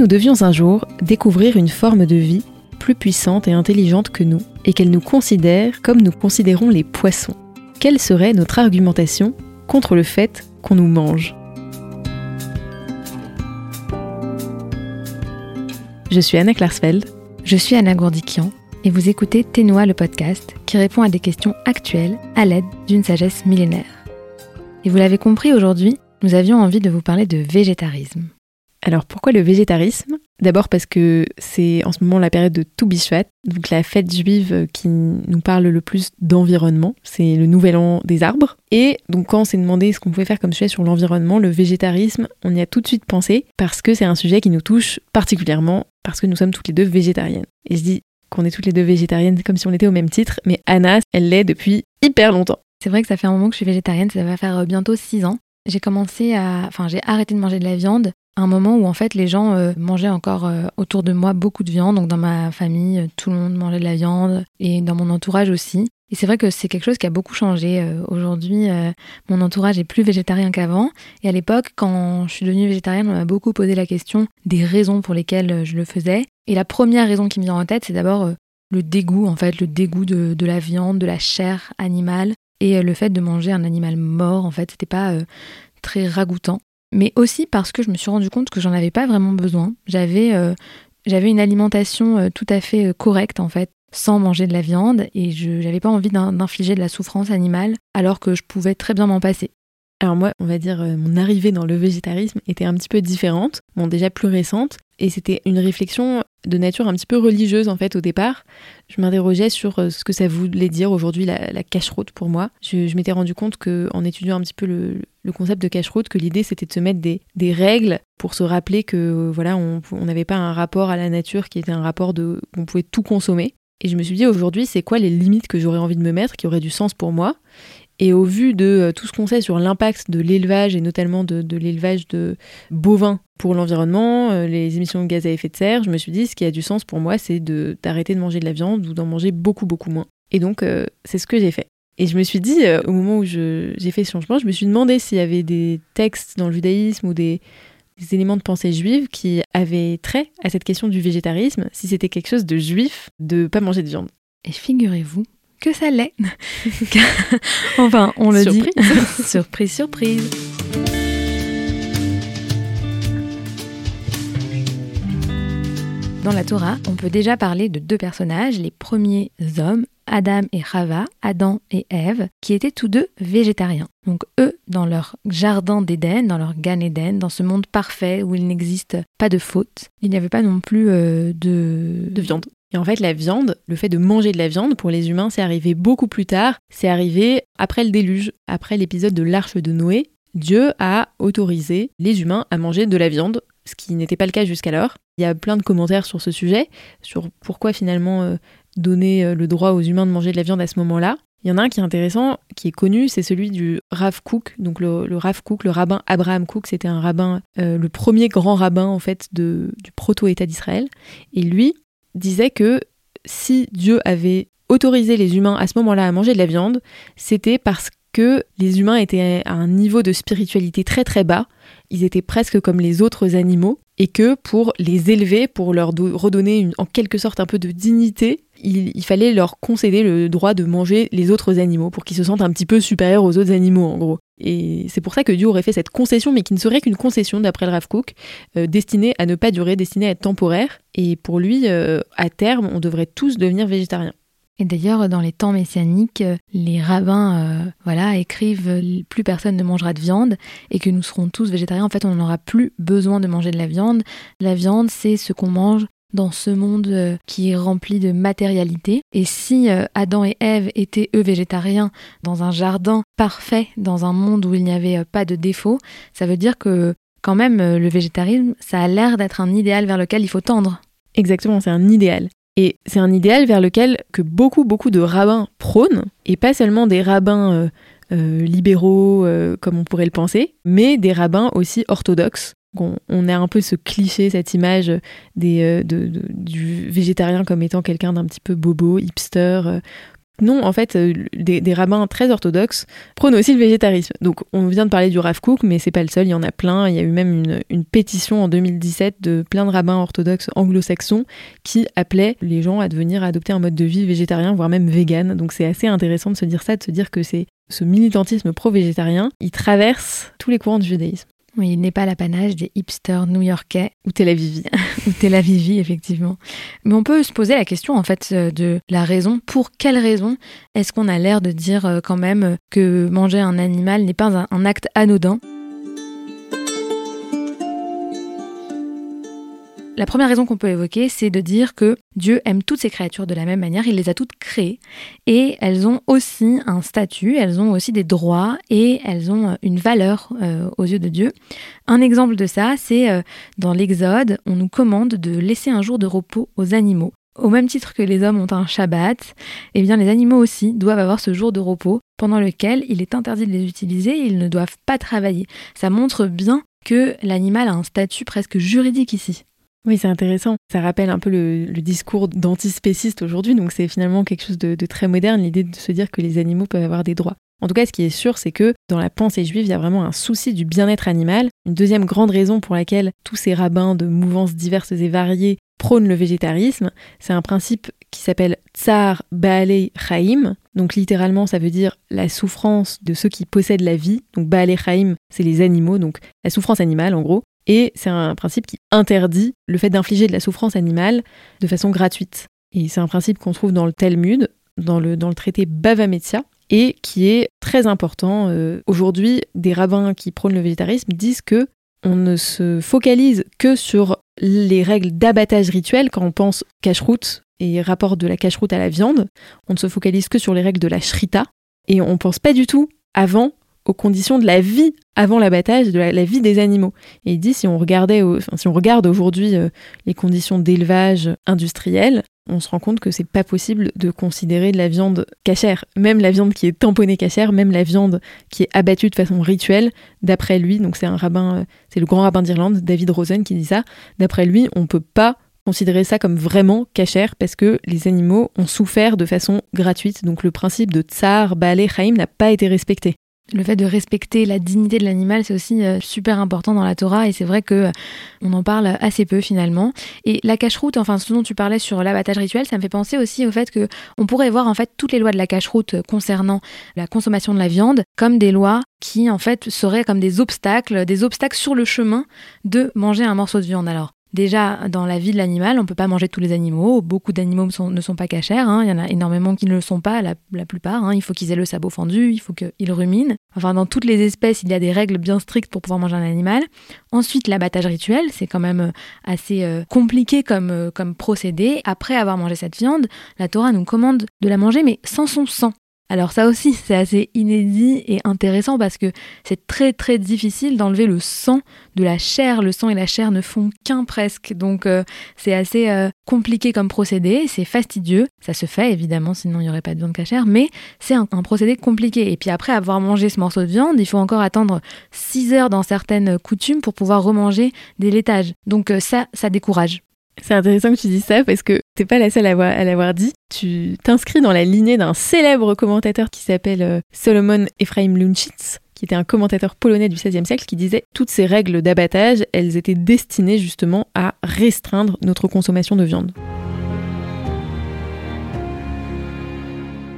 nous devions un jour découvrir une forme de vie plus puissante et intelligente que nous, et qu'elle nous considère comme nous considérons les poissons, quelle serait notre argumentation contre le fait qu'on nous mange? Je suis Anna Klarsfeld. Je suis Anna Gourdikian et vous écoutez Ténois le podcast qui répond à des questions actuelles à l'aide d'une sagesse millénaire. Et vous l'avez compris aujourd'hui, nous avions envie de vous parler de végétarisme. Alors pourquoi le végétarisme? D'abord parce que c'est en ce moment la période de Toubishvat, donc la fête juive qui nous parle le plus d'environnement, c'est le nouvel an des arbres. Et donc quand on s'est demandé ce qu'on pouvait faire comme sujet sur l'environnement, le végétarisme, on y a tout de suite pensé parce que c'est un sujet qui nous touche particulièrement parce que nous sommes toutes les deux végétariennes. Et je dis qu'on est toutes les deux végétariennes comme si on était au même titre, mais Anna, elle l'est depuis hyper longtemps. C'est vrai que ça fait un moment que je suis végétarienne, ça va faire bientôt 6 ans. J'ai commencé à. Enfin, j'ai arrêté de manger de la viande un moment où en fait les gens euh, mangeaient encore euh, autour de moi beaucoup de viande. Donc dans ma famille, euh, tout le monde mangeait de la viande et dans mon entourage aussi. Et c'est vrai que c'est quelque chose qui a beaucoup changé. Aujourd'hui, mon entourage est plus végétarien qu'avant. Et à l'époque, quand je suis devenue végétarienne, on m'a beaucoup posé la question des raisons pour lesquelles je le faisais. Et la première raison qui me vient en tête, c'est d'abord le dégoût, en fait, le dégoût de, de, la viande, de la chair animale. Et le fait de manger un animal mort, en fait, c'était pas très ragoûtant mais aussi parce que je me suis rendu compte que j'en avais pas vraiment besoin. J'avais euh, une alimentation euh, tout à fait euh, correcte en fait, sans manger de la viande, et je n'avais pas envie d'infliger de la souffrance animale, alors que je pouvais très bien m'en passer. Alors moi, on va dire, mon arrivée dans le végétarisme était un petit peu différente, bon déjà plus récente, et c'était une réflexion de nature un petit peu religieuse en fait au départ. Je m'interrogeais sur euh, ce que ça voulait dire aujourd'hui la, la cache-route pour moi. Je, m'étais rendu compte que en étudiant un petit peu le, concept de cache-route, que l'idée c'était de se mettre des, règles pour se rappeler que euh, voilà on n'avait pas un rapport à la nature qui était un rapport de qu'on pouvait tout consommer. Et je me suis dit aujourd'hui c'est quoi les limites que j'aurais envie de me mettre qui auraient du sens pour moi? Et au vu de euh, tout ce qu'on sait sur l'impact de l'élevage et notamment de, l'élevage de bovins pour l'environnement, euh, les émissions de gaz à effet de serre, je me suis dit ce qui a du sens pour moi, c'est d'arrêter de, manger de la viande ou d'en manger beaucoup beaucoup moins. Et donc euh, c'est ce que j'ai fait. Et je me suis dit, au moment où j'ai fait ce changement, je me suis demandé s'il y avait des textes dans le judaïsme ou des, des éléments de pensée juive qui avaient trait à cette question du végétarisme, si c'était quelque chose de juif de pas manger de viande. Et figurez-vous que ça l'est. enfin, on le dit. surprise, surprise. Dans la Torah, on peut déjà parler de deux personnages, les premiers hommes, Adam et Rava, Adam et Ève, qui étaient tous deux végétariens. Donc eux, dans leur jardin d'Éden, dans leur Gan Éden, dans ce monde parfait où il n'existe pas de faute, il n'y avait pas non plus euh, de... de viande. Et en fait, la viande, le fait de manger de la viande, pour les humains, c'est arrivé beaucoup plus tard. C'est arrivé après le déluge, après l'épisode de l'arche de Noé. Dieu a autorisé les humains à manger de la viande, ce qui n'était pas le cas jusqu'alors. Il y a plein de commentaires sur ce sujet, sur pourquoi finalement euh, donner euh, le droit aux humains de manger de la viande à ce moment-là. Il y en a un qui est intéressant, qui est connu, c'est celui du Rav Kook. Donc le, Rav Kook, le rabbin Abraham Kook, c'était un rabbin, euh, le premier grand rabbin en fait du proto-État d'Israël. Et lui, disait que si Dieu avait autorisé les humains à ce moment-là à manger de la viande, c'était parce que les humains étaient à un niveau de spiritualité très très bas, ils étaient presque comme les autres animaux, et que pour les élever, pour leur redonner en quelque sorte un peu de dignité, il, fallait leur concéder le droit de manger les autres animaux pour qu'ils se sentent un petit peu supérieurs aux autres animaux en gros. Et c'est pour ça que Dieu aurait fait cette concession, mais qui ne serait qu'une concession d'après le Rav Kook, euh, destinée à ne pas durer, destinée à être temporaire. Et pour lui, euh, à terme, on devrait tous devenir végétariens. Et d'ailleurs, dans les temps messianiques, les rabbins voilà, écrivent plus personne ne mangera de viande et que nous serons tous végétariens. En fait, on n'aura plus besoin de manger de la viande. La viande, c'est ce qu'on mange dans ce monde euh, qui est rempli de matérialité. Et si euh, Adam et Ève étaient eux végétariens dans un jardin parfait, dans un monde où il n'y avait euh, pas de défauts, ça veut dire que quand même le végétarisme, ça a l'air d'être un idéal vers lequel il faut tendre. Exactement, c'est un idéal. Et c'est un idéal vers lequel que beaucoup, beaucoup de rabbins prônent, et pas seulement des rabbins libéraux comme on pourrait le penser, mais des rabbins aussi orthodoxes. On, a un peu ce cliché, cette image euh, du végétarien comme étant quelqu'un d'un petit peu bobo, hipster, euh, non, en fait, euh, des, rabbins très orthodoxes prônent aussi le végétarisme. Donc, on vient de parler du Rav Kook, mais c'est pas le seul, il y en a plein. Il y a eu même une, pétition en 2017 de plein de rabbins orthodoxes anglo-saxons qui appelaient les gens à devenir adopter un mode de vie végétarien, voire même vegan. Donc, c'est assez intéressant de se dire ça, de se dire que c'est ce militantisme pro-végétarien, il traverse tous les courants du judaïsme. Oui, il n'est pas l'apanage des hipsters new-yorkais. Ou Tel ou Tel effectivement. Mais on peut se poser la question, en fait, euh, de la raison. Pour quelle raison est-ce qu'on a l'air de dire euh, quand même que manger un animal n'est pas un acte anodin? La première raison qu'on peut évoquer, c'est de dire que Dieu aime toutes ses créatures de la même manière, il les a toutes créées et elles ont aussi un statut, elles ont aussi des droits et elles ont une valeur euh, aux yeux de Dieu. Un exemple de ça, c'est euh, dans l'Exode, on nous commande de laisser un jour de repos aux animaux. Au même titre que les hommes ont un Shabbat, eh bien les animaux aussi doivent avoir ce jour de repos pendant lequel il est interdit de les utiliser, ils ne doivent pas travailler. Ça montre bien que l'animal a un statut presque juridique ici. Oui, c'est intéressant. Ça rappelle un peu le, discours d'antispéciste aujourd'hui, donc c'est finalement quelque chose de, très moderne, l'idée de se dire que les animaux peuvent avoir des droits. En tout cas, ce qui est sûr, c'est que dans la pensée juive, il y a vraiment un souci du bien-être animal. Une deuxième grande raison pour laquelle tous ces rabbins de mouvances diverses et variées prônent le végétarisme, c'est un principe qui s'appelle Tsar Baalei Chaim. Donc littéralement, ça veut dire la souffrance de ceux qui possèdent la vie. Donc Baalei Chaim, c'est les animaux, donc la souffrance animale en gros. Et c'est un principe qui interdit le fait d'infliger de la souffrance animale de façon gratuite. Et c'est un principe qu'on trouve dans le Talmud, dans le, dans le traité Bava Metzia, et qui est très important. Euh, aujourd'hui, des rabbins qui prônent le végétarisme disent que on ne se focalise que sur les règles d'abattage rituel quand on pense cache-route et rapport de la cache-route à la viande. On ne se focalise que sur les règles de la shrita et on pense pas du tout avant aux conditions de la vie avant l'abattage, de la, vie des animaux. Et il dit si on regardait, si on regarde aujourd'hui euh, les conditions d'élevage industriel, on se rend compte que c'est pas possible de considérer de la viande cachère, même la viande qui est tamponnée cachère, même la viande qui est abattue de façon rituelle. D'après lui, donc c'est un rabbin, euh, c'est le grand rabbin d'Irlande, David Rosen, qui dit ça. D'après lui, on peut pas considérer ça comme vraiment cachère parce que les animaux ont souffert de façon gratuite. Donc le principe de tsar, balé, chaim n'a pas été respecté le fait de respecter la dignité de l'animal, c'est aussi euh, super important dans la Torah et c'est vrai que euh, on en parle assez peu finalement. Et la cache-route, enfin ce dont tu parlais sur l'abattage rituel, ça me fait penser aussi au fait que on pourrait voir en fait toutes les lois de la cache-route concernant la consommation de la viande comme des lois qui en fait seraient comme des obstacles, des obstacles sur le chemin de manger un morceau de viande. Alors Déjà, dans la vie de l'animal, on ne peut pas manger tous les animaux. Beaucoup d'animaux ne sont pas cachers. Hein. Il y en a énormément qui ne le sont pas, la, plupart. Hein. Il faut qu'ils aient le sabot fendu, il faut qu'ils ruminent. Enfin, dans toutes les espèces, il y a des règles bien strictes pour pouvoir manger un animal. Ensuite, l'abattage rituel, c'est quand même euh, assez euh, compliqué comme, euh, comme procédé. Après avoir mangé cette viande, la Torah nous commande de la manger, mais sans son sang. Alors ça aussi, c'est assez inédit et intéressant parce que c'est très très difficile d'enlever le sang de la chair. Le sang et la chair ne font qu'un presque. Donc euh, c'est assez euh, compliqué comme procédé, c'est fastidieux. Ça se fait évidemment, sinon il n'y aurait pas de viande cachère, mais c'est un, procédé compliqué. Et puis après avoir mangé ce morceau de viande, il faut encore attendre 6 heures dans certaines coutumes pour pouvoir remanger des laitages. Donc euh, ça, ça décourage. C'est intéressant que tu dis ça parce que pas la seule à l'avoir dit. Tu t'inscris dans la lignée d'un célèbre commentateur qui s'appelle euh, Solomon Ephraim Lunchitz, qui était un commentateur polonais du XVIe siècle, qui disait toutes ces règles d'abattage, elles étaient destinées justement à restreindre notre consommation de viande.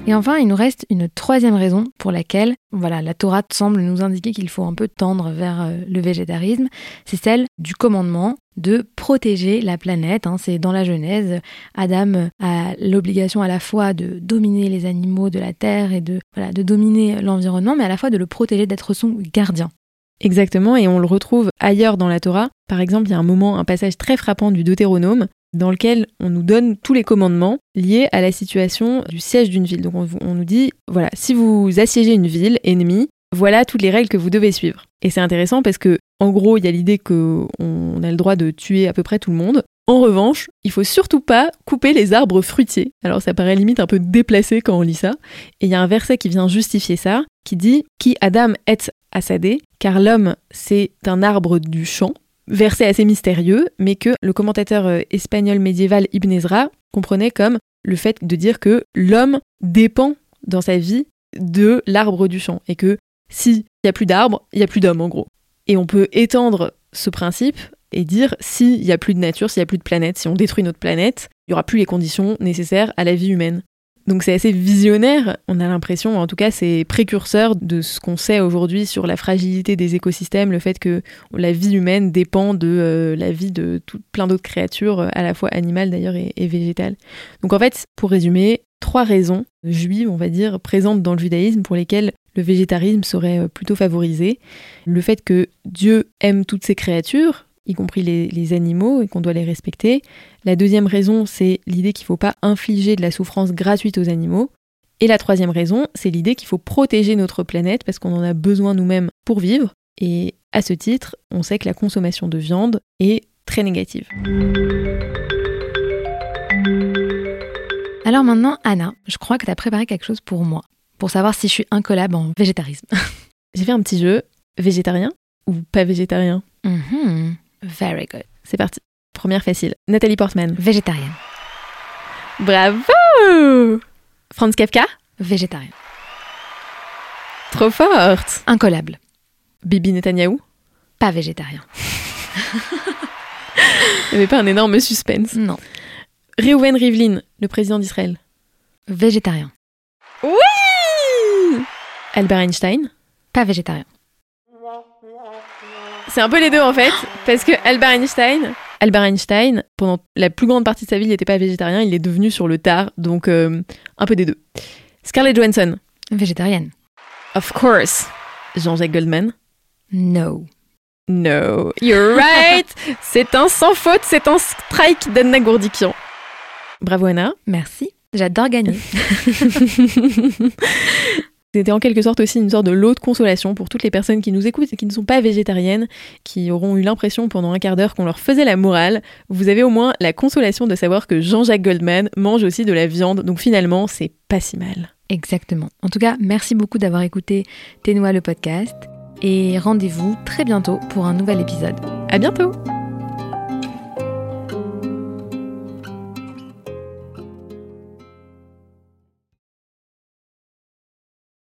Et enfin, il nous reste une troisième raison pour laquelle voilà, la Torah semble nous indiquer qu'il faut un peu tendre vers euh, le végétarisme, c'est celle du commandement de protéger la planète. Hein. C'est dans la Genèse, Adam a l'obligation à la fois de dominer les animaux de la terre et de, de dominer l'environnement, mais à la fois de le protéger, d'être son gardien. Exactement, et on le retrouve ailleurs dans la Torah. Par exemple, il y a un moment, un passage très frappant du Deutéronome, dans lequel on nous donne tous les commandements liés à la situation du siège d'une ville. Donc on, nous dit, voilà, si vous assiégez une ville ennemie, voilà toutes les règles que vous devez suivre. Et c'est intéressant parce que, en gros, il y a l'idée qu'on a le droit de tuer à peu près tout le monde. En revanche, il faut surtout pas couper les arbres fruitiers. Alors ça paraît limite un peu déplacé quand on lit ça. Et il y a un verset qui vient justifier ça, qui dit Qui Adam est assadé, car l'homme c'est un arbre du champ verset assez mystérieux, mais que le commentateur euh, espagnol médiéval Ibn Ezra comprenait comme le fait de dire que l'homme dépend dans sa vie de l'arbre du champ et que s'il n'y a plus d'arbres, il n'y a plus d'homme en gros. Et on peut étendre ce principe et dire s'il n'y a plus de nature, s'il n'y a plus de planète, si on détruit notre planète, il n'y aura plus les conditions nécessaires à la vie humaine. Donc c'est assez visionnaire, on a l'impression, en tout cas c'est précurseur de ce qu'on sait aujourd'hui sur la fragilité des écosystèmes, le fait que la vie humaine dépend de euh, la vie de tout, plein d'autres créatures, à la fois animales d'ailleurs et, et végétales. Donc en fait, pour résumer, trois raisons juives, on va dire, présentes dans le judaïsme pour lesquelles le végétarisme serait euh, plutôt favorisé. Le fait que Dieu aime toutes ces créatures, y compris les, animaux, et qu'on doit les respecter. La deuxième raison, c'est l'idée qu'il ne faut pas infliger de la souffrance gratuite aux animaux. Et la troisième raison, c'est l'idée qu'il faut protéger notre planète parce qu'on en a besoin nous-mêmes pour vivre. Et à ce titre, on sait que la consommation de viande est très négative. Alors maintenant, Anna, je crois que tu as préparé quelque chose pour moi, pour savoir si je suis incollable en végétarisme. J'ai fait un petit jeu végétarien ou pas végétarien? Mhm. Very good. C'est parti. Première facile. Nathalie Portman. Végétarienne. Bravo Franz Kafka. Végétarienne. Trop forte. Incollable. Bibi Netanyahu. Pas végétarien. Il n'y avait pas un énorme suspense. Non. Reuven Rivlin, le président d'Israël. Végétarien. Oui Albert Einstein. Pas végétarien. C'est un peu les deux en fait, parce que Albert Einstein, Albert Einstein, pendant la plus grande partie de sa vie, il n'était pas végétarien, il est devenu sur le tard, donc euh, un peu des deux. Scarlett Johansson. Végétarienne. Of course. Jean-Jacques Goldman. No. No, you're right. c'est un sans faute, c'est un strike d'Anna Gourdikian. Bravo Anna. Merci. J'adore gagner. C'était en quelque sorte aussi une sorte de lot de consolation pour toutes les personnes qui nous écoutent et qui ne sont pas végétariennes, qui auront eu l'impression pendant un quart d'heure qu'on leur faisait la morale. Vous avez au moins la consolation de savoir que Jean-Jacques Goldman mange aussi de la viande, donc finalement, c'est pas si mal. Exactement. En tout cas, merci beaucoup d'avoir écouté Ténois le podcast et rendez-vous très bientôt pour un nouvel épisode. À bientôt!